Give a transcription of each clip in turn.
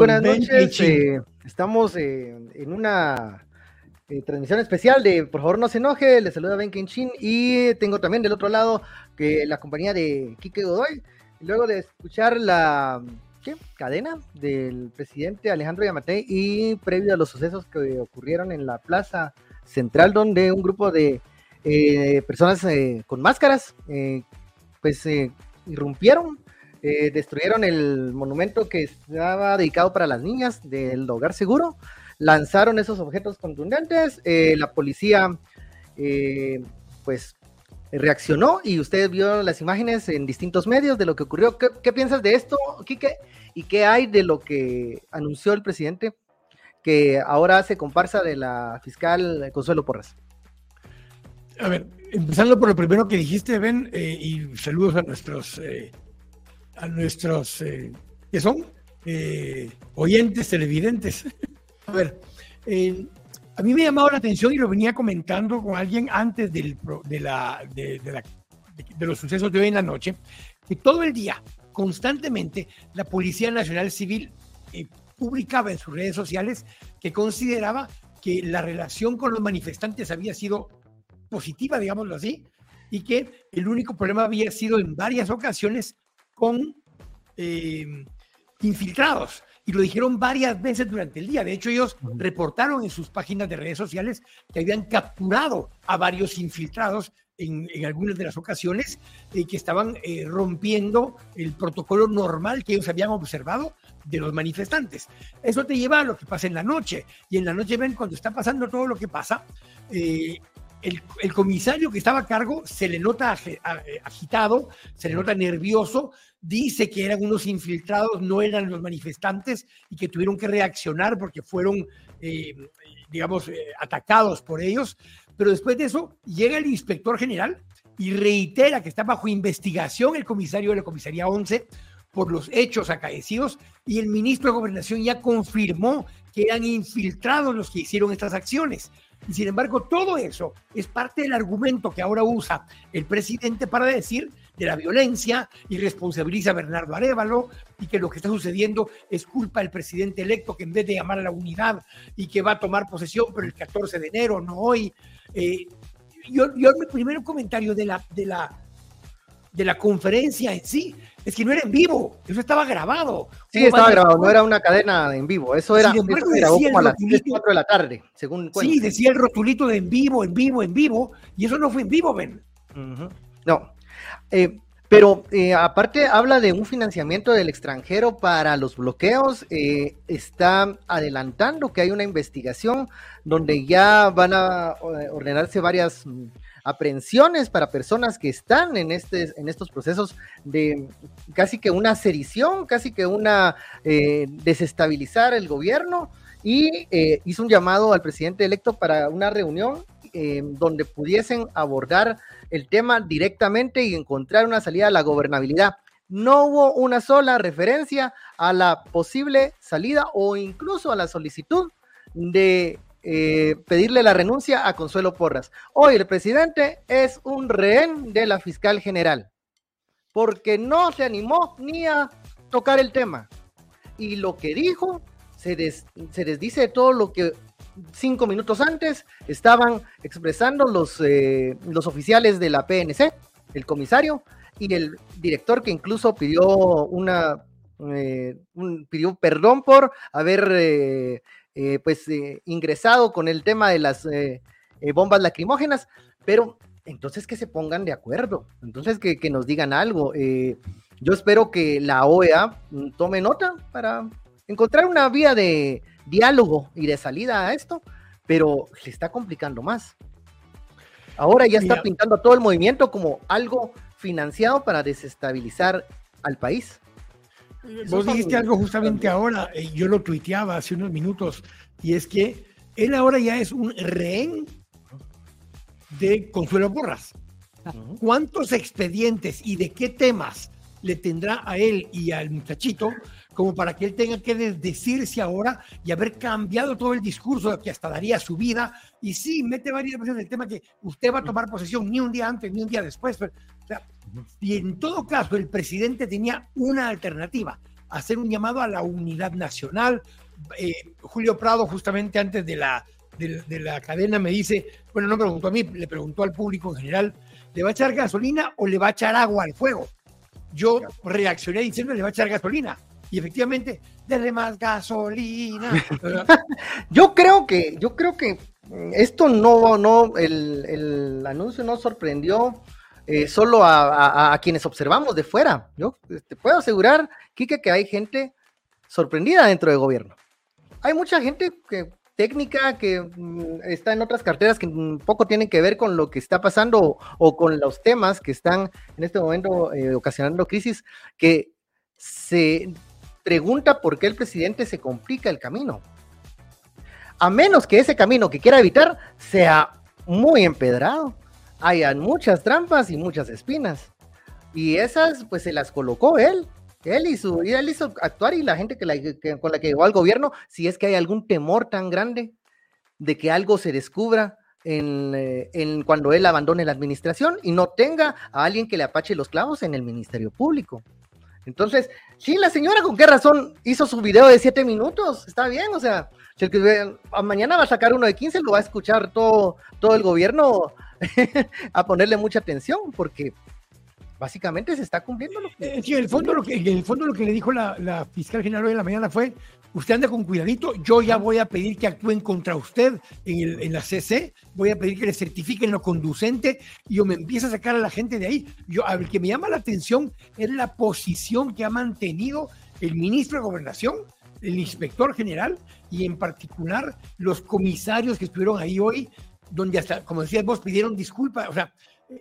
Buenas noches. Eh, estamos eh, en una eh, transmisión especial de Por favor no se enoje. Les saluda Ben Kenchin y tengo también del otro lado que la compañía de Kike Godoy. Luego de escuchar la cadena del presidente Alejandro Yamatei y previo a los sucesos que ocurrieron en la plaza central donde un grupo de personas con máscaras pues irrumpieron eh, destruyeron el monumento que estaba dedicado para las niñas del hogar seguro, lanzaron esos objetos contundentes, eh, la policía eh, pues reaccionó y usted vio las imágenes en distintos medios de lo que ocurrió. ¿Qué, piensas de esto, Quique? ¿Y qué hay de lo que anunció el presidente que ahora hace comparsa de la fiscal Consuelo Porras? A ver, empezando por lo primero que dijiste, Ben, y saludos a nuestros a nuestros, eh, que son eh, oyentes, televidentes. a ver, eh, a mí me ha llamado la atención y lo venía comentando con alguien antes del, de, de, la, de, los sucesos de hoy en la noche, que todo el día, constantemente, la Policía Nacional Civil publicaba en sus redes sociales que consideraba que la relación con los manifestantes había sido positiva, digámoslo así, y que el único problema había sido en varias ocasiones con eh, infiltrados. Y lo dijeron varias veces durante el día. De hecho, ellos reportaron en sus páginas de redes sociales que habían capturado a varios infiltrados en, algunas de las ocasiones y que estaban eh, rompiendo el protocolo normal que ellos habían observado de los manifestantes. Eso te lleva a lo que pasa en la noche. Y en la noche ven cuando está pasando todo lo que pasa, eh, el, comisario que estaba a cargo se le nota agitado, se le nota nervioso, dice que eran unos infiltrados, no eran los manifestantes y que tuvieron que reaccionar porque fueron, eh, digamos, eh, atacados por ellos. Pero después de eso llega el inspector general y reitera que está bajo investigación el comisario de la comisaría 11 por los hechos acaecidos y el ministro de Gobernación ya confirmó que eran infiltrados los que hicieron estas acciones. Y sin embargo, todo eso es parte del argumento que ahora usa el presidente para decir de la violencia y responsabiliza a Bernardo Arevalo y que lo que está sucediendo es culpa del presidente electo que en vez de llamar a la unidad y que va a tomar posesión pero el 14 de enero, no hoy. Eh, yo, yo mi primer comentario de la, de la de la conferencia en sí. Es que no era en vivo, eso estaba grabado. Sí, estaba grabado, no era una cadena en vivo, eso era, como a las 4 de la tarde, según Sí, decía el rotulito de en vivo, en vivo, en vivo, y eso no fue en vivo, Ben. No, eh, pero eh, aparte habla de un financiamiento del extranjero para los bloqueos, eh, está adelantando que hay una investigación donde ya van a ordenarse varias aprehensiones para personas que están en, este, en estos procesos de casi que una sedición, casi que una eh, desestabilizar el gobierno y eh, hizo un llamado al presidente electo para una reunión eh, donde pudiesen abordar el tema directamente y encontrar una salida a la gobernabilidad. No hubo una sola referencia a la posible salida o incluso a la solicitud de eh, pedirle la renuncia a Consuelo Porras. Hoy el presidente es un rehén de la fiscal general, porque no se animó ni a tocar el tema. Y lo que dijo se, desdice de todo lo que cinco minutos antes estaban expresando los, eh, los oficiales de la PNC, el comisario y el director que incluso pidió una eh, pidió perdón por haber pues eh, ingresado con el tema de las eh, bombas lacrimógenas, pero entonces que se pongan de acuerdo, entonces que, nos digan algo. yo espero que la OEA mm, tome nota para encontrar una vía de diálogo y de salida a esto, pero se está complicando más. Ahora ya está pintando todo el movimiento como algo financiado para desestabilizar al país. Vos dijiste algo justamente ahora, y yo lo tuiteaba hace unos minutos, y es que él ahora ya es un rehén de Consuelo Borras. ¿Cuántos expedientes y de qué temas le tendrá a él y al muchachito como para que él tenga que desdecirse ahora y haber cambiado todo el discurso que hasta daría su vida? Y sí, mete varias veces el tema que usted va a tomar posesión ni un día antes ni un día después. y en todo caso, el presidente tenía una alternativa, hacer un llamado a la unidad nacional. Eh, Julio Prado, justamente antes de la, de, la cadena, me dice, bueno, no preguntó a mí, le preguntó al público en general, ¿le va a echar gasolina o le va a echar agua al fuego? Yo reaccioné diciendo, le va a echar gasolina. Y efectivamente, denle más gasolina. yo creo que, yo creo que esto no, no, el, el anuncio no sorprendió eh, solo a, quienes observamos de fuera. Yo te puedo asegurar, Kike, que hay gente sorprendida dentro del gobierno. Hay mucha gente que técnica que mm, está en otras carteras que poco tienen que ver con lo que está pasando o, con los temas que están en este momento eh, ocasionando crisis, que se pregunta por qué el presidente se complica el camino a menos que ese camino que quiera evitar sea muy empedrado. Hayan muchas trampas y muchas espinas. Y esas, pues se las colocó él. Él hizo, él hizo actuar y la gente que, con la que llegó al gobierno, si es que hay algún temor tan grande de que algo se descubra en, eh, en, cuando él abandone la administración y no tenga a alguien que le apache los clavos en el Ministerio Público. Entonces, sí, la señora con qué razón hizo su video de siete minutos, está bien, o sea, el que mañana va a sacar uno de 15, lo va a escuchar todo, todo el gobierno a ponerle mucha atención, porque básicamente se está cumpliendo lo que... Eh, sí, el fondo lo que, el fondo lo que le dijo la, fiscal general hoy en la mañana fue, usted anda con cuidadito, yo ya voy a pedir que actúen contra usted en, en la CC, voy a pedir que le certifiquen lo conducente y yo me empiezo a sacar a la gente de ahí. Yo, a ver, que me llama la atención es la posición que ha mantenido el ministro de Gobernación, el inspector general y en particular los comisarios que estuvieron ahí hoy, donde hasta, como decías vos, pidieron disculpas. O sea,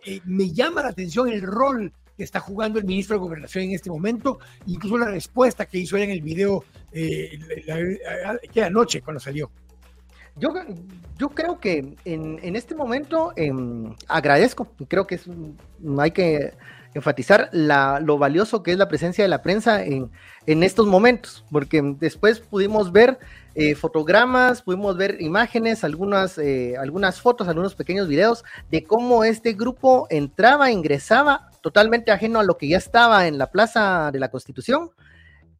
eh, me llama la atención el rol que está jugando el ministro de Gobernación en este momento, incluso la respuesta que hizo él en el video eh, que anoche cuando salió. Yo, yo creo que en, en este momento em, agradezco, creo que es, hay que enfatizar lo valioso que es la presencia de la prensa en, en estos momentos, porque después pudimos ver eh, fotogramas, pudimos ver imágenes, algunas, eh, algunas fotos, algunos pequeños videos de cómo este grupo entraba, ingresaba totalmente ajeno a lo que ya estaba en la Plaza de la Constitución,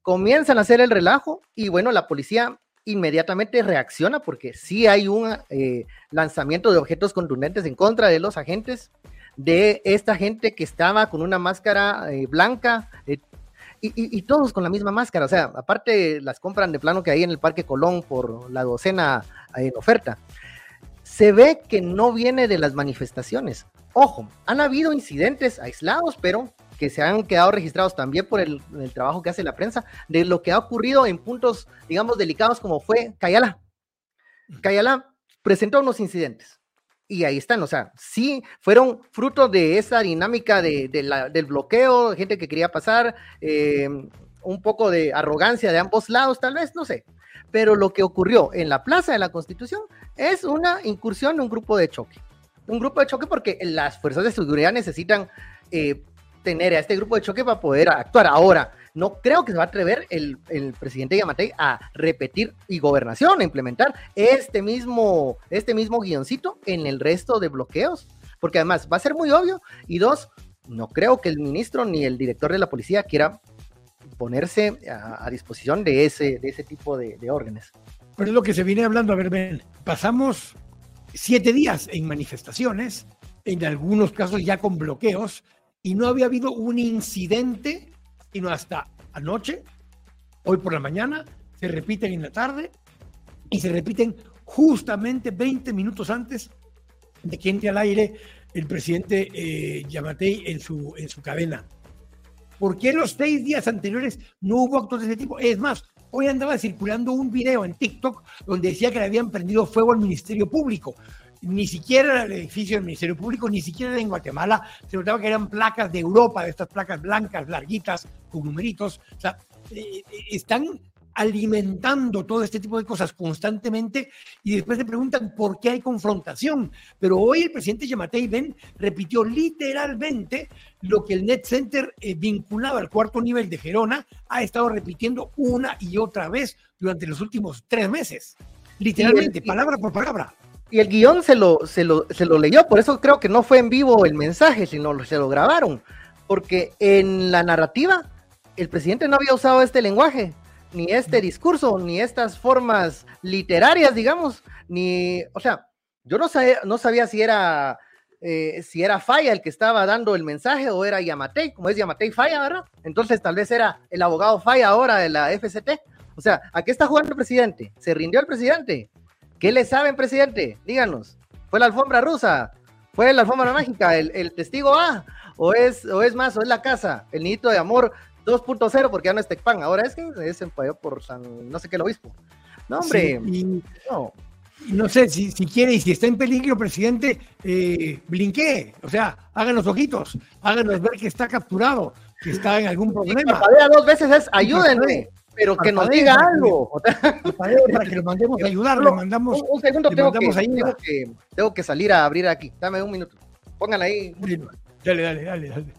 comienzan a hacer el relajo y bueno, la policía inmediatamente reacciona porque sí hay un eh, lanzamiento de objetos contundentes en contra de los agentes de esta gente que estaba con una máscara eh, blanca eh, y, todos con la misma máscara. O sea, aparte las compran de plano que hay en el Parque Colón por la docena eh, en oferta. Se ve que no viene de las manifestaciones. Ojo, han habido incidentes aislados, pero que se han quedado registrados también por el, el, trabajo que hace la prensa, de lo que ha ocurrido en puntos, digamos, delicados como fue Cayala. Cayala presentó unos incidentes y ahí están, o sea, sí fueron fruto de esa dinámica de, del bloqueo, gente que quería pasar, eh, un poco de arrogancia de ambos lados, tal vez, no sé. Pero lo que ocurrió en la Plaza de la Constitución es una incursión de un grupo de choque. Un grupo de choque porque las fuerzas de seguridad necesitan eh, tener a este grupo de choque para poder actuar. Ahora, no creo que se va a atrever el, presidente Yamatei a repetir y gobernación, a implementar este mismo, este mismo guioncito en el resto de bloqueos, porque además va a ser muy obvio. Y dos, no creo que el ministro ni el director de la policía quiera ponerse a, disposición de ese, de ese tipo de, de órdenes. Pero es lo que se viene hablando. A ver, ven, pasamos siete días en manifestaciones, en algunos casos ya con bloqueos, y no había habido un incidente sino hasta anoche, hoy por la mañana, se repiten en la tarde y se repiten justamente 20 minutos antes de que entre al aire el presidente eh, Yamatei en su, en su cadena. ¿Por qué los seis días anteriores no hubo actos de ese tipo? Es más, hoy andaba circulando un video en TikTok donde decía que le habían prendido fuego al Ministerio Público ni siquiera el edificio del Ministerio Público, ni siquiera en Guatemala, se notaba que eran placas de Europa, de estas placas blancas, larguitas, con numeritos. O sea, eh, eh, están alimentando todo este tipo de cosas constantemente y después se preguntan por qué hay confrontación. Pero hoy el presidente Yamatei Ben repitió literalmente lo que el Net Center eh, vinculado al cuarto nivel de Gerona ha estado repitiendo una y otra vez durante los últimos tres meses. Literalmente, palabra por palabra. Y el guion se lo, se, lo, se lo leyó, por eso creo que no fue en vivo el mensaje, sino se lo grabaron. Porque en la narrativa, el presidente no había usado este lenguaje, ni este discurso, ni estas formas literarias, digamos, ni, o sea, yo no sabía, no sabía si era eh, si era Falla el que estaba dando el mensaje o era Yamatei, como es Yamatei Falla, ¿verdad? Entonces tal vez era el abogado Falla ahora de la FCT. O sea, ¿a qué está jugando el presidente? ¿Se rindió el presidente? ¿Qué le saben, presidente? Díganos. ¿Fue la alfombra rusa? ¿Fue la alfombra mágica? ¿El, testigo A? ¿O es, ¿O es más? ¿O es la casa? ¿El niñito de amor 2.0? Porque ya no es Tecpan. Ahora es que es por San no sé qué el obispo. No, hombre. no no sé, si, si quiere y si está en peligro, presidente, eh, blinquee, o sea, hagan los ojitos, háganos ver que está capturado, que está en algún problema. Sí, dos veces es ayúdenme, pero que nos diga algo. para que lo mandemos a ayudar, lo mandamos. Un, segundo, tengo que, tengo que, tengo, que, salir a abrir aquí. Dame un minuto. Pónganla ahí. Dale, dale, dale, dale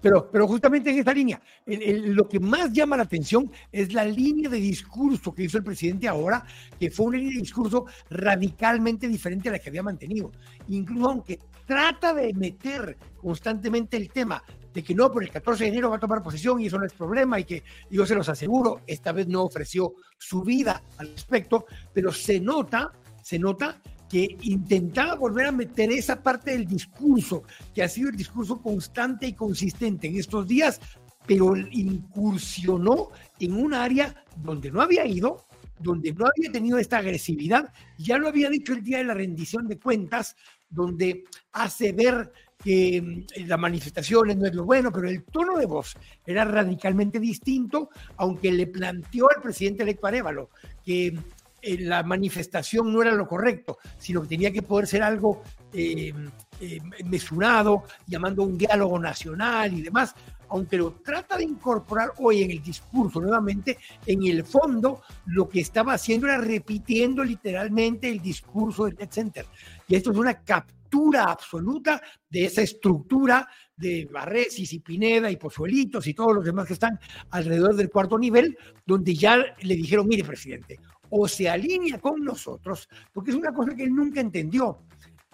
pero, pero justamente en esta línea, lo que más llama la atención es la línea de discurso que hizo el presidente ahora, que fue una línea de discurso radicalmente diferente a la que había mantenido. Incluso aunque trata de meter constantemente el tema de que no, por el 14 de enero va a tomar posesión y eso no es problema y que yo se los aseguro, esta vez no ofreció su vida al respecto, pero se nota, se nota que intentaba volver a meter esa parte del discurso, que ha sido el discurso constante y consistente en estos días, pero incursionó en un área donde no había ido, donde no había tenido esta agresividad, ya lo había dicho el día de la rendición de cuentas, donde hace ver que mm, la manifestación no es lo bueno, pero el tono de voz era radicalmente distinto, aunque le planteó al presidente electo Arevalo que eh, la manifestación no era lo correcto, sino que tenía que poder ser algo eh, eh, mesurado, llamando a un diálogo nacional y demás, aunque lo trata de incorporar hoy en el discurso nuevamente, en el fondo lo que estaba haciendo era repitiendo literalmente el discurso del Net Center. Y esto es una captura absoluta de esa estructura de Barresis y Pineda y Pozuelitos y todos los demás que están alrededor del cuarto nivel, donde ya le dijeron, mire, presidente, o se alinea con nosotros, porque es una cosa que él nunca entendió.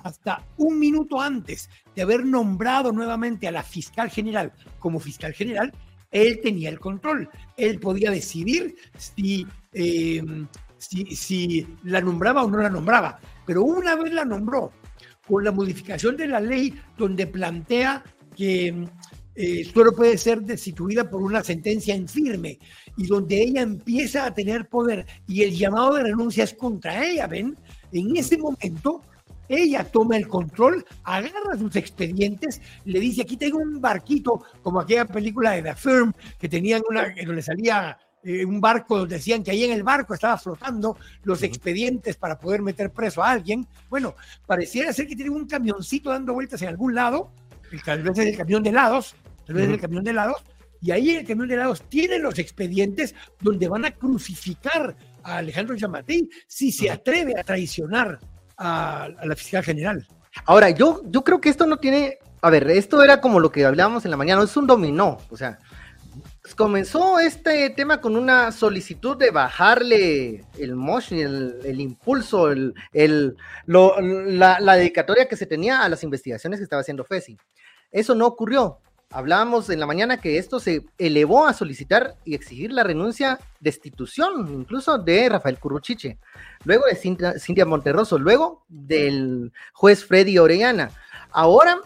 Hasta un minuto antes de haber nombrado nuevamente a la fiscal general como fiscal general, él tenía el control. Él podía decidir si, em, si, la nombraba o no la nombraba. Pero una vez la nombró, con la modificación de la ley donde plantea que eh, solo puede ser destituida por una sentencia en firme y donde ella empieza a tener poder y el llamado de renuncia es contra ella, ¿ven? En ese momento ella toma el control, agarra sus expedientes, le dice, aquí tengo un barquito, como aquella película de The Firm, que tenían una, donde salía eh, un barco, donde decían que ahí en el barco estaba flotando los expedientes para poder meter preso a alguien. Bueno, pareciera ser que tiene un camioncito dando vueltas en algún lado, tal vez es el camión de helados, tal vez es el camión de helados, y ahí el camión de helados tiene los expedientes donde van a crucificar a Alejandro Yamatei si se atreve a traicionar a, la fiscal general. Ahora, yo, yo creo que esto no tiene, a ver, esto era como lo que hablábamos en la mañana, es un dominó, o sea, comenzó este tema con una solicitud de bajarle el motion, el, el impulso, el, el la, la, dedicatoria que se tenía a las investigaciones que estaba haciendo FESI. Eso no ocurrió. Hablábamos en la mañana que esto se elevó a solicitar y exigir la renuncia, destitución incluso de Rafael Curruchiche, luego de Cintia, Monterroso, luego del juez Freddy Orellana. Ahora,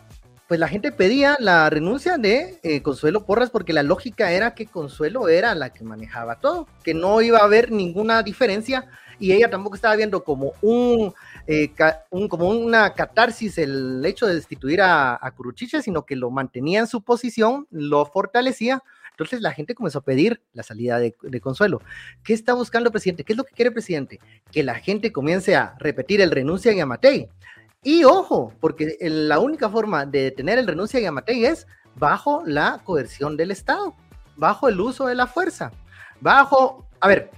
pues la gente pedía la renuncia de eh, Consuelo Porras porque la lógica era que Consuelo era la que manejaba todo, que no iba a haber ninguna diferencia y ella tampoco estaba viendo como un eh, un, como una catarsis el hecho de destituir a, a sino que lo mantenía en su posición, lo fortalecía. Entonces la gente comenzó a pedir la salida de, Consuelo. ¿Qué está buscando el presidente? ¿Qué es lo que quiere el presidente? Que la gente comience a repetir el renuncia a Yamatei. Y ojo, porque la única forma de detener el renuncia a Yamatei es bajo la coerción del Estado, bajo el uso de la fuerza, bajo, a ver,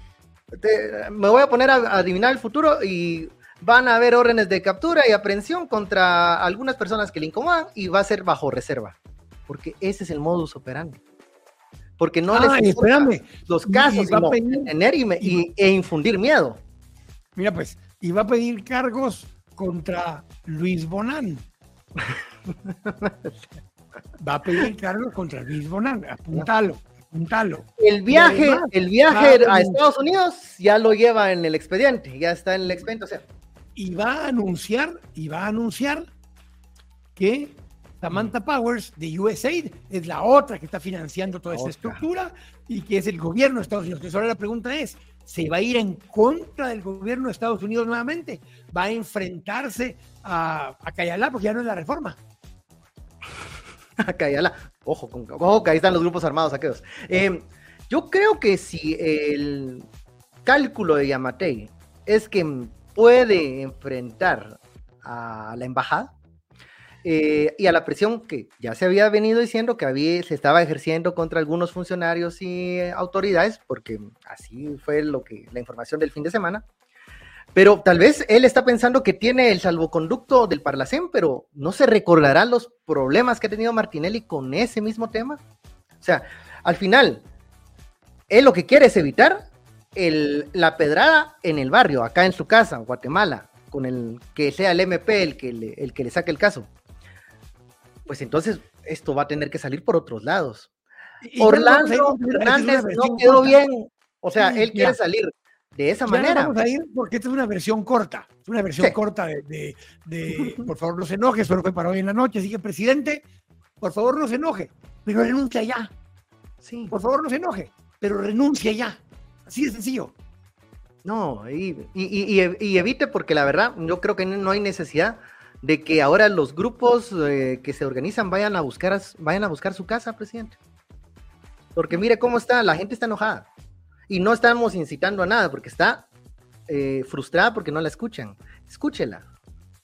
me voy a poner a adivinar el futuro y van a haber órdenes de captura y aprehensión contra algunas personas que le incomodan y va a ser bajo reserva. Porque ese es el modus operandi. Porque no les los casos, sino tener y, e infundir miedo. Mira, pues, y va a pedir cargos contra Luis Bonán. va a pedir cargos contra Luis Bonán, apúntalo Juntalo. El viaje, el viaje a Estados Unidos ya lo lleva en el expediente, ya está en el expediente, o sea. Y va a anunciar, y va a anunciar que Samantha Powers de USAID es la otra que está financiando toda esta estructura y que es el gobierno de Estados Unidos. Entonces ahora la pregunta es, ¿se va a ir en contra del gobierno de Estados Unidos nuevamente? ¿Va a enfrentarse a, a Cayalá porque ya no es la reforma? A Cayalá. Ojo, con, ojo, que ahí están los grupos armados aquellos. Eh, yo creo que si el cálculo de Yamatei es que puede enfrentar a la embajada, eh, y a la presión que ya se había venido diciendo que había, se estaba ejerciendo contra algunos funcionarios y autoridades, porque así fue lo que la información del fin de semana. Pero tal vez él está pensando que tiene el salvoconducto del Parlacén, pero no se recordará los problemas que ha tenido Martinelli con ese mismo tema. O sea, al final, él lo que quiere es evitar el, la pedrada en el barrio, acá en su casa, en Guatemala, con el que sea el MP el que el que le saque el caso pues entonces esto va a tener que salir por otros lados. Orlando Hernández no quedó bien, o sea, él quiere salir de esa manera. vamos a ir porque esta es una versión corta, es una versión corta de, por favor no se enoje, solo fue para hoy en la noche, así que presidente, por favor no se enoje, pero renuncia ya. Sí. Por favor no se enoje, pero renuncia ya. Así de sencillo. No, y, y evite porque la verdad yo creo que no hay necesidad de que ahora los grupos eh, que se organizan vayan a buscar vayan a buscar su casa, presidente. Porque mire cómo está, la gente está enojada. Y no estamos incitando a nada, porque está eh, frustrada porque no la escuchan. Escúchela.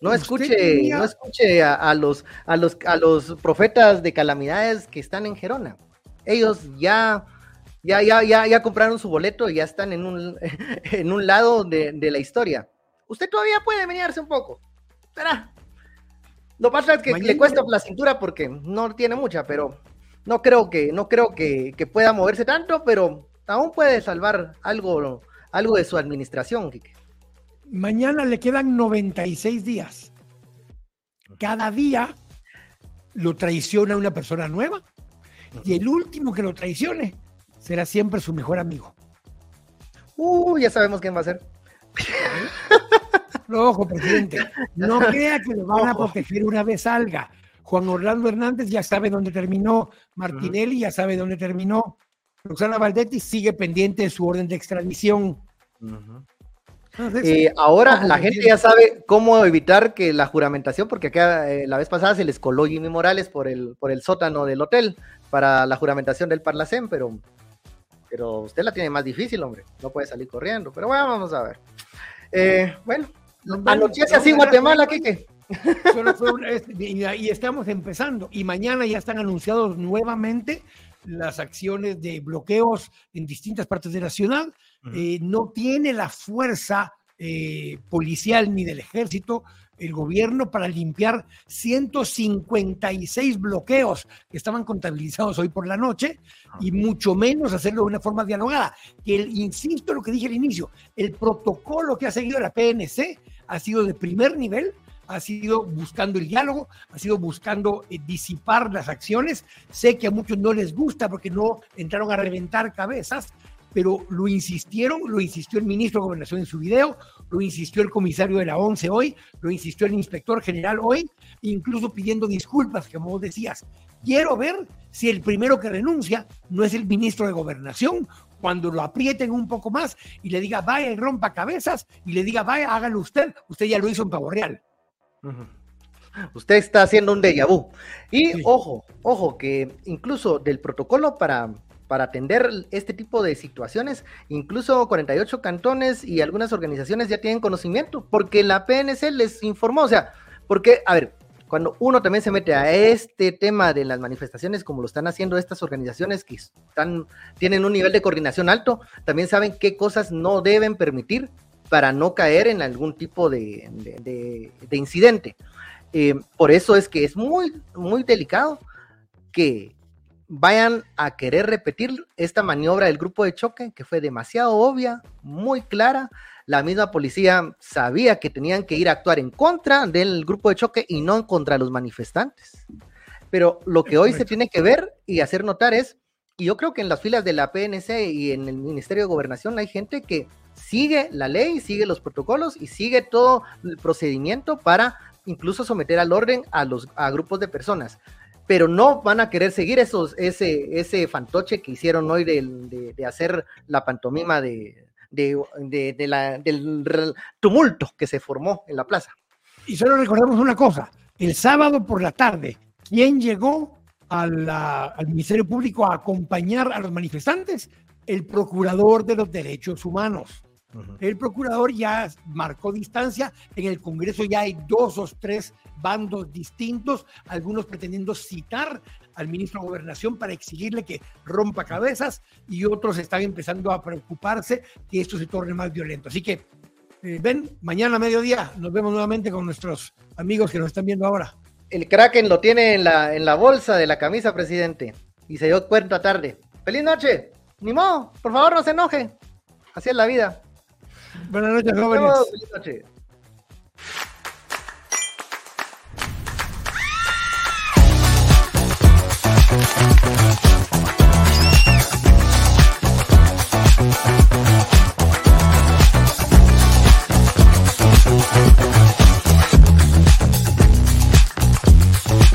No escuche, no escuche a, los, a, los, a los profetas de calamidades que están en Gerona. Ellos ya, ya, ya, ya, ya compraron su boleto y ya están en un, en un lado de, de la historia. Usted todavía puede venirse un poco. Será. Lo pasa es que le cuesta la cintura porque no tiene mucha, pero no creo que, no creo que, pueda moverse tanto, pero aún puede salvar algo, algo de su administración, Mañana le quedan 96 días. Cada día lo traiciona una persona nueva y el último que lo traicione será siempre su mejor amigo. Uh, ya sabemos quién va a ser. ojo, presidente. No crea que lo van a proteger una vez salga. Juan Orlando Hernández ya sabe dónde terminó. Martinelli ya sabe dónde terminó. Roxana Valdetti sigue pendiente de su orden de extradición. Eh, ahora la gente ya sabe cómo evitar que la juramentación, porque acá eh, la vez pasada se les coló Jimmy Morales por el, por el sótano del hotel para la juramentación del Parlacén, pero, pero usted la tiene más difícil, hombre. No puede salir corriendo. Pero bueno, vamos a ver. Eh, bueno, Anochece así Guatemala, Kike. y, estamos empezando. Y mañana ya están anunciados nuevamente las acciones de bloqueos en distintas partes de la ciudad. Eh, no tiene la fuerza eh, policial ni del ejército el gobierno para limpiar 156 bloqueos que estaban contabilizados hoy por la noche y mucho menos hacerlo de una forma dialogada. Que el, insisto en lo que dije al inicio, el protocolo que ha seguido la PNC ha sido de primer nivel, ha sido buscando el diálogo, ha sido buscando eh, disipar las acciones. Sé que a muchos no les gusta porque no entraron a reventar cabezas, pero lo insistieron, lo insistió el ministro de Gobernación en su video, lo insistió el comisario de la ONCE hoy, lo insistió el inspector general hoy, incluso pidiendo disculpas, como vos decías. Quiero ver si el primero que renuncia no es el ministro de Gobernación cuando lo aprieten un poco más y le diga, vaya y rompa cabezas, y le diga, vaya, hágalo usted, usted ya lo hizo en Pavo Real. Usted está haciendo un déjà vu. Y ojo, ojo, que incluso del protocolo para, para atender este tipo de situaciones, incluso 48 cantones y algunas organizaciones ya tienen conocimiento, porque la PNC les informó, o sea, porque, a ver, cuando uno también se mete a este tema de las manifestaciones, como lo están haciendo estas organizaciones que están, tienen un nivel de coordinación alto, también saben qué cosas no deben permitir para no caer en algún tipo de, incidente. Eh, por eso es que es muy, muy delicado que vayan a querer repetir esta maniobra del grupo de choque, que fue demasiado obvia, muy clara, la misma policía sabía que tenían que ir a actuar en contra del grupo de choque y no contra los manifestantes. Pero lo que hoy se tiene que ver y hacer notar es Y yo creo que en las filas de la PNC y en el Ministerio de Gobernación hay gente que sigue la ley, sigue los protocolos y sigue todo el procedimiento para incluso someter al orden a los a grupos de personas. Pero no van a querer seguir esos, ese, ese fantoche que hicieron hoy de, de, hacer la pantomima de, de, la, del tumulto que se formó en la plaza. Y solo recordemos una cosa, el sábado por la tarde, ¿quién llegó al Ministerio Público a acompañar a los manifestantes, el procurador de los derechos humanos. El procurador ya marcó distancia, en el Congreso ya hay dos o tres bandos distintos, algunos pretendiendo citar al ministro de Gobernación para exigirle que rompa cabezas y otros están empezando a preocuparse que esto se torne más violento. Así que, eh, ven, mañana a mediodía nos vemos nuevamente con nuestros amigos que nos están viendo ahora el Kraken lo tiene en la, en la bolsa de la camisa, presidente. Y se dio cuenta tarde. ¡Feliz noche! Ni modo, por favor no se enoje. Así es la vida. Buenas noches, jóvenes.